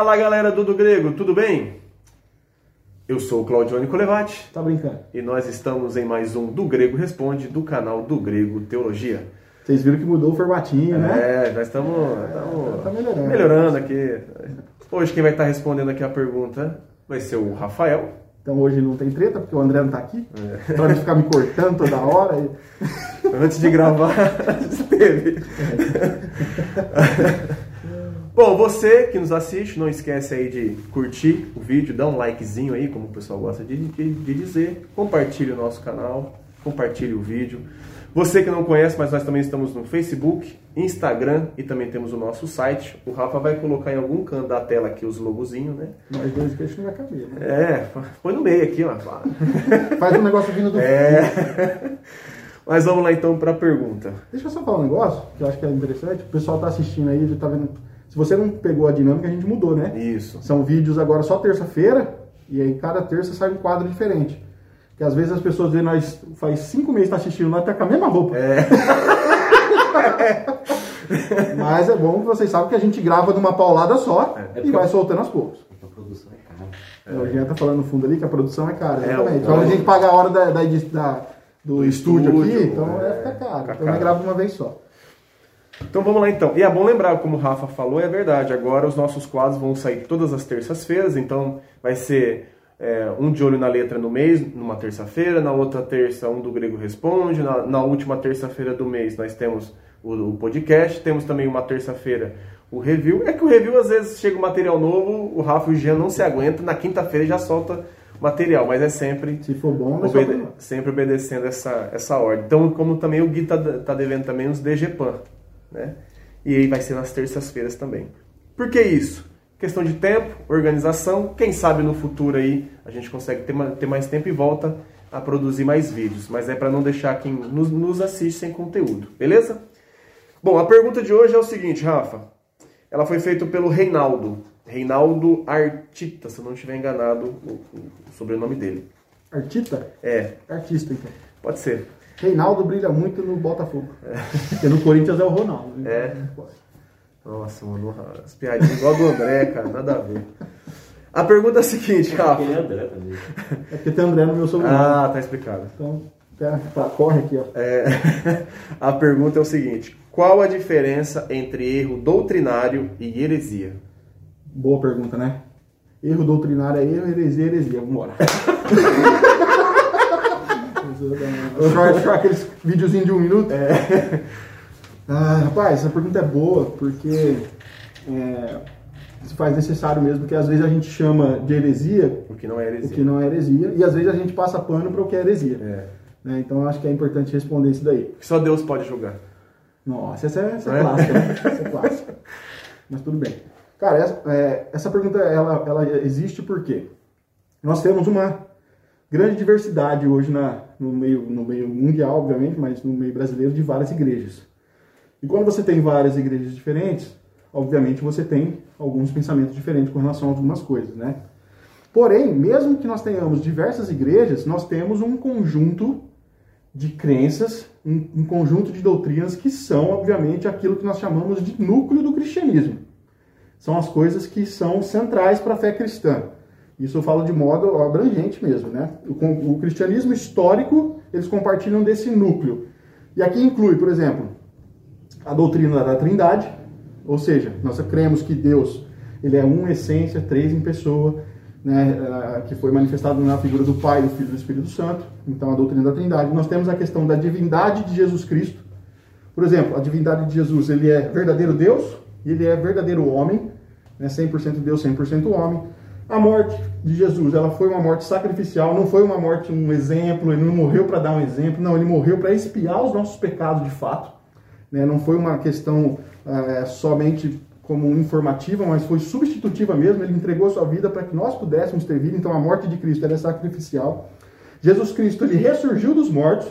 Fala galera do Do Grego, tudo bem? Eu sou o Claudione Colevati. Tá brincando? E nós estamos em mais um Do Grego Responde do canal Do Grego Teologia. Vocês viram que mudou o formatinho, né? É, nós estamos tá melhorando. melhorando aqui. Hoje quem vai estar respondendo aqui a pergunta vai ser o Rafael. Então hoje não tem treta, porque o André não tá aqui. É. Pra ficar me cortando toda hora. E... Antes de gravar, teve. Bom, você que nos assiste, não esquece aí de curtir o vídeo, dar um likezinho aí, como o pessoal gosta de, de, de dizer. Compartilhe o nosso canal, compartilhe o vídeo. Você que não conhece, mas nós também estamos no Facebook, Instagram e também temos o nosso site. O Rafa vai colocar em algum canto da tela aqui os logozinhos, né? Nós dois que a gente não vai caber, né? É, põe no meio aqui, ó. Faz um negócio vindo do É. Mas vamos lá então para a pergunta. Deixa eu só falar um negócio que eu acho que é interessante. O pessoal tá assistindo aí, tá vendo se você não pegou a dinâmica, a gente mudou, né? Isso. São vídeos agora só terça-feira, e aí cada terça sai um quadro diferente. Que às vezes as pessoas veem nós faz cinco meses que tá assistindo, nós tá com a mesma roupa. É. Mas é bom que vocês sabem que a gente grava numa paulada só é, e vai soltando aos poucos. A produção é cara. É. O Jean tá falando no fundo ali que a produção é cara, é, exatamente. Então a gente paga a hora da, da, da do, do, estúdio, estúdio aqui, então é, ficar caro. Fica então caro. grava uma vez só. Então vamos lá então. E é bom lembrar, como o Rafa falou, é verdade. Agora os nossos quadros vão sair todas as terças-feiras, então vai ser é, um de olho na letra no mês, numa terça-feira, na outra terça um do Grego Responde, na, na última terça-feira do mês nós temos o, o, podcast, temos também uma terça-feira o review. É que o review às vezes chega um material novo, o Rafa e o Jean não se aguentam, na quinta-feira já solta material, mas é sempre se for bom, obede sempre obedecendo essa, essa ordem. Então, como também o Gui tá, tá devendo também os DGPAN, né? E aí vai ser nas terças-feiras também. Por que isso? Questão de tempo, organização. Quem sabe no futuro aí a gente consegue ter, ter mais tempo e volta a produzir mais vídeos. Mas é para não deixar quem nos, nos assiste sem conteúdo, beleza? Bom, a pergunta de hoje é o seguinte, Rafa. Ela foi feita pelo Reinaldo. Reinaldo Artita, se eu não estiver enganado o, o sobrenome dele. Artita? É. Artista, então. Pode ser. Reinaldo brilha muito no Botafogo. É. Porque no Corinthians é o Ronaldo. Né? É. Nossa, mano, as piadinhas igual do André, cara, nada a ver. A pergunta é a seguinte, Rafa. É André também. É porque tem André no meu sobrenome. Ah, tá explicado. Então, tá, corre aqui, ó. É, a pergunta é o seguinte: qual a diferença entre erro doutrinário e heresia? Boa pergunta, né? Erro doutrinário é erro, heresia é heresia. Vamos embora. Short, aqueles videozinhos de um minuto. É. Ah, rapaz, essa pergunta é boa, porque é, se faz necessário mesmo que às vezes a gente chama de heresia o que não é heresia, o que não é heresia e às vezes a gente passa pano para o que é heresia. É. Né? Então acho que é importante responder isso daí. Só Deus pode julgar. Nossa, essa é, essa é, é? clássica, né? essa é clássica. Mas tudo bem. Cara, essa, é, essa pergunta ela, ela existe porque nós temos uma grande diversidade hoje na, no, meio, no meio mundial, obviamente, mas no meio brasileiro, de várias igrejas. E quando você tem várias igrejas diferentes, obviamente você tem alguns pensamentos diferentes com relação a algumas coisas, né? Porém, mesmo que nós tenhamos diversas igrejas, nós temos um conjunto de crenças, um, um conjunto de doutrinas que são, obviamente, aquilo que nós chamamos de núcleo do cristianismo. São as coisas que são centrais para a fé cristã. Isso eu falo de modo abrangente mesmo, né? O, o cristianismo histórico, eles compartilham desse núcleo. E aqui inclui, por exemplo, a doutrina da Trindade, ou seja, nós cremos que Deus ele é uma essência, três em pessoa, né, eh, que foi manifestado na figura do Pai, do Filho e do Espírito Santo. Então, a doutrina da Trindade. Nós temos a questão da divindade de Jesus Cristo. Por exemplo, a divindade de Jesus, ele é verdadeiro Deus e ele é verdadeiro homem, né, 100% Deus, 100% homem. A morte de Jesus, ela foi uma morte sacrificial, não foi uma morte um exemplo, ele não morreu para dar um exemplo, não, ele morreu para expiar os nossos pecados de fato. Né? Não foi uma questão é, somente como informativa, mas foi substitutiva mesmo, ele entregou a sua vida para que nós pudéssemos ter vida, então a morte de Cristo é sacrificial. Jesus Cristo, ele ressurgiu dos mortos,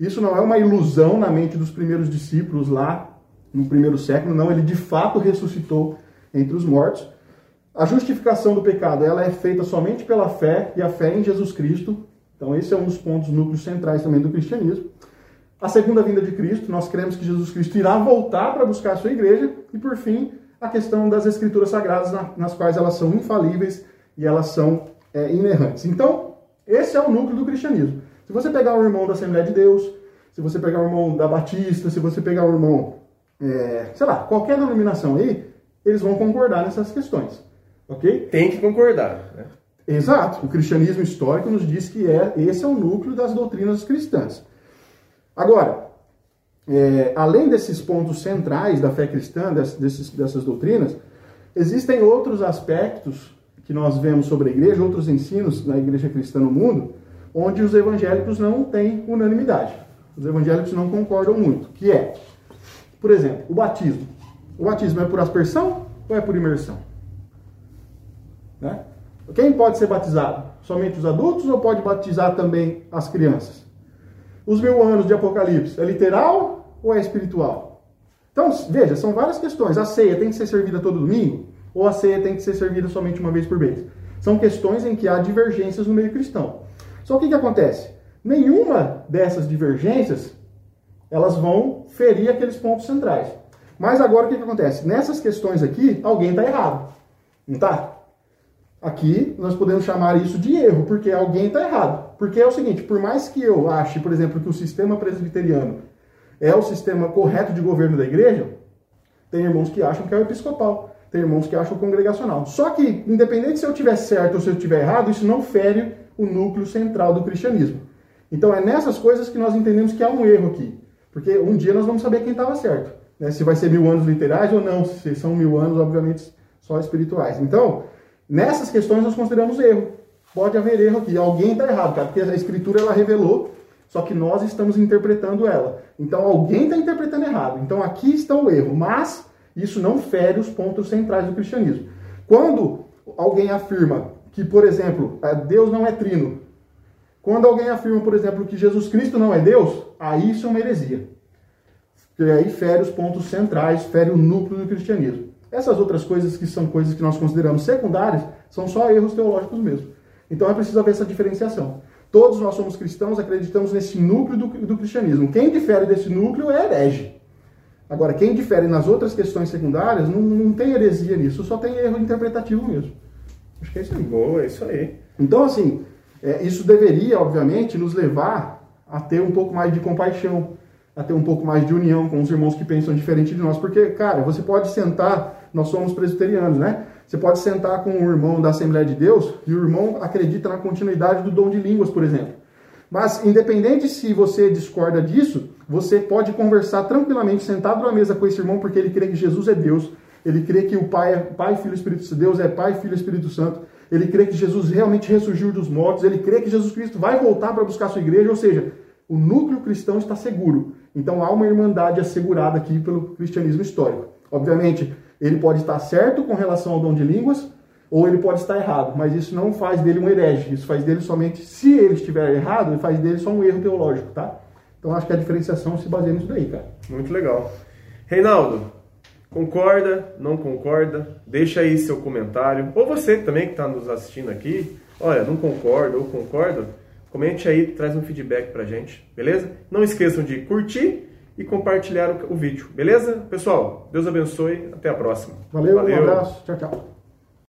isso não é uma ilusão na mente dos primeiros discípulos lá no primeiro século, não, ele de fato ressuscitou entre os mortos. A justificação do pecado ela é feita somente pela fé e a fé em Jesus Cristo. Então, esse é um dos pontos núcleos centrais também do cristianismo. A segunda vinda de Cristo, nós cremos que Jesus Cristo irá voltar para buscar a sua igreja. E, por fim, a questão das escrituras sagradas, nas quais elas são infalíveis e elas são é, inerrantes. Então, esse é o núcleo do cristianismo. Se você pegar o irmão da Assembleia de Deus, se você pegar o irmão da Batista, se você pegar o irmão, é, sei lá, qualquer denominação aí, eles vão concordar nessas questões. Ok? Tem que concordar. Né? Exato. O cristianismo histórico nos diz que é, esse é o núcleo das doutrinas cristãs. Agora, é, além desses pontos centrais da fé cristã, desses, dessas doutrinas, existem outros aspectos que nós vemos sobre a igreja, outros ensinos da igreja cristã no mundo, onde os evangélicos não têm unanimidade. Os evangélicos não concordam muito, que é, por exemplo, o batismo. O batismo é por aspersão ou é por imersão? Né? Quem pode ser batizado? Somente os adultos ou pode batizar também as crianças? Os mil anos de Apocalipse, é literal ou é espiritual? Então, veja, são várias questões. A ceia tem que ser servida todo domingo? Ou a ceia tem que ser servida somente uma vez por mês? São questões em que há divergências no meio cristão. Só que o que acontece? Nenhuma dessas divergências elas vão ferir aqueles pontos centrais. Mas agora o que, que acontece? Nessas questões aqui, alguém está errado. Não está? Aqui nós podemos chamar isso de erro, porque alguém está errado. Porque é o seguinte, por mais que eu ache, por exemplo, que o sistema presbiteriano é o sistema correto de governo da igreja, tem irmãos que acham que é o episcopal, tem irmãos que acham o congregacional. Só que, independente se eu tiver certo ou se eu tiver errado, isso não fere o núcleo central do cristianismo. Então é nessas coisas que nós entendemos que há um erro aqui. Porque um dia nós vamos saber quem estava certo. Né? Se vai ser mil anos literais ou não, se são mil anos, obviamente, só espirituais. Então, Nessas questões nós consideramos erro. Pode haver erro aqui. Alguém está errado, cara, porque a escritura ela revelou, só que nós estamos interpretando ela. Então alguém está interpretando errado. Então aqui está o erro, mas isso não fere os pontos centrais do cristianismo. Quando alguém afirma que, por exemplo, é, Deus não é trino, quando alguém afirma, por exemplo, que Jesus Cristo não é Deus, aí isso é uma heresia. Porque aí fere os pontos centrais, fere o núcleo do cristianismo. Essas outras coisas que são coisas que nós consideramos secundárias são só erros teológicos mesmo. Então é preciso haver essa diferenciação. Todos nós somos cristãos, acreditamos nesse núcleo do, do cristianismo. Quem difere desse núcleo é herege. Agora, quem difere nas outras questões secundárias, não, não tem heresia nisso, só tem erro interpretativo mesmo. Acho que é isso aí. Boa, é isso aí. Então, assim, é, isso deveria, obviamente, nos levar a ter um pouco mais de compaixão, a ter um pouco mais de união com os irmãos que pensam diferente de nós. Porque, cara, você pode sentar nós somos presbiterianos, né? Você pode sentar com um irmão da Assembleia de Deus e o irmão acredita na continuidade do dom de línguas, por exemplo. Mas, independente se você discorda disso, você pode conversar tranquilamente, sentado na mesa com esse irmão, porque ele crê que Jesus é Deus, ele crê que o Pai é Pai, Filho e Espírito Santo, Deus é Pai, Filho e Espírito Santo, ele crê que Jesus realmente ressurgiu dos mortos, ele crê que Jesus Cristo vai voltar para buscar sua igreja, ou seja, o núcleo cristão está seguro. Então há uma irmandade assegurada aqui pelo cristianismo histórico. Obviamente, ele pode estar certo com relação ao dom de línguas, ou ele pode estar errado, mas isso não faz dele um herege, isso faz dele somente, se ele estiver errado, faz dele só um erro teológico, tá? Então acho que a diferenciação se baseia nisso daí, cara. Muito legal. Reinaldo, concorda, não concorda? Deixa aí seu comentário. Ou você também que está nos assistindo aqui, olha, não concorda ou concorda, comente aí, traz um feedback pra gente, beleza? Não esqueçam de curtir e compartilhar o, o vídeo. Beleza? Pessoal, Deus abençoe. Até a próxima. Valeu, Valeu. um abraço. Tchau, tchau.